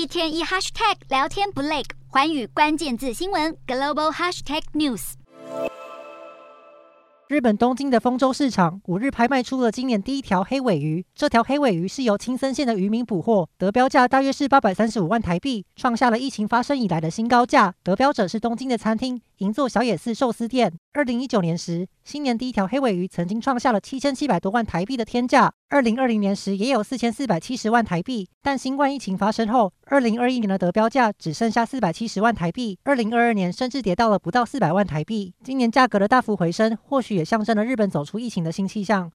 一天一 hashtag 聊天不累，寰宇关键字新闻 global hashtag news。日本东京的丰州市场五日拍卖出了今年第一条黑尾鱼。这条黑尾鱼是由青森县的渔民捕获，得标价大约是八百三十五万台币，创下了疫情发生以来的新高价。得标者是东京的餐厅银座小野寺寿司店。二零一九年时，新年第一条黑尾鱼曾经创下了七千七百多万台币的天价。二零二零年时也有四千四百七十万台币，但新冠疫情发生后，二零二一年的得标价只剩下四百七十万台币，二零二二年甚至跌到了不到四百万台币。今年价格的大幅回升，或许也象征了日本走出疫情的新气象。